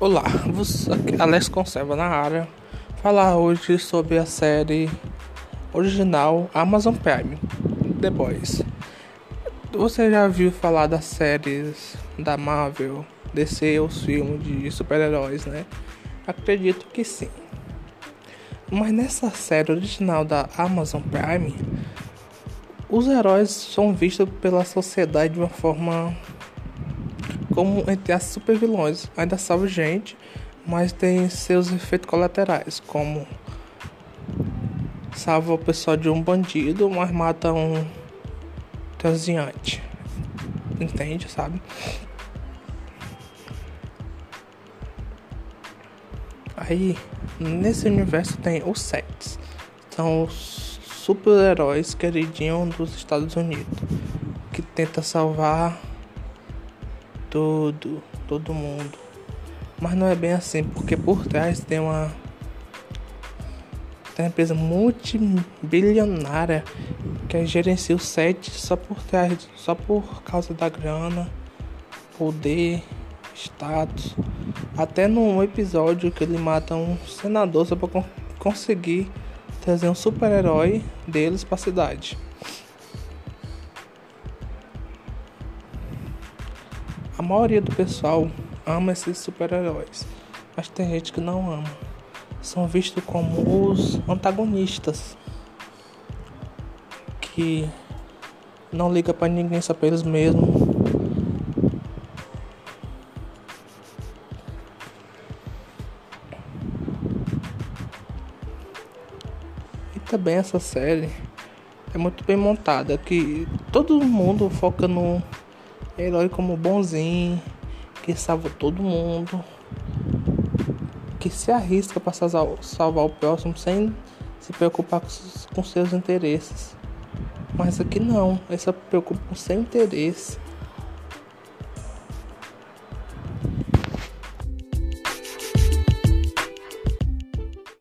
Olá, Alex Conserva na área. Falar hoje sobre a série original Amazon Prime, The Boys. Você já viu falar das séries da Marvel, DC, os filmes de super-heróis, né? Acredito que sim. Mas nessa série original da Amazon Prime, os heróis são vistos pela sociedade de uma forma como entre as super vilões. Ainda salva gente, mas tem seus efeitos colaterais, como salva o pessoal de um bandido, mas mata um transiante. Entende, sabe? Aí, nesse universo tem os Sets. São os super-heróis queridinhos dos Estados Unidos. Que tenta salvar todo, todo mundo. Mas não é bem assim, porque por trás tem uma tem uma empresa multibilionária que gerencia o set só por trás, só por causa da grana, poder, status. Até num episódio que ele mata um senador só para conseguir trazer um super-herói deles para a cidade. A maioria do pessoal ama esses super-heróis, mas tem gente que não ama. São vistos como os antagonistas que não liga para ninguém só para eles mesmos. E também essa série é muito bem montada, que todo mundo foca no herói como bonzinho, que salva todo mundo, que se arrisca para salvar o próximo sem se preocupar com seus interesses. Mas aqui não, ele se preocupa seu interesse.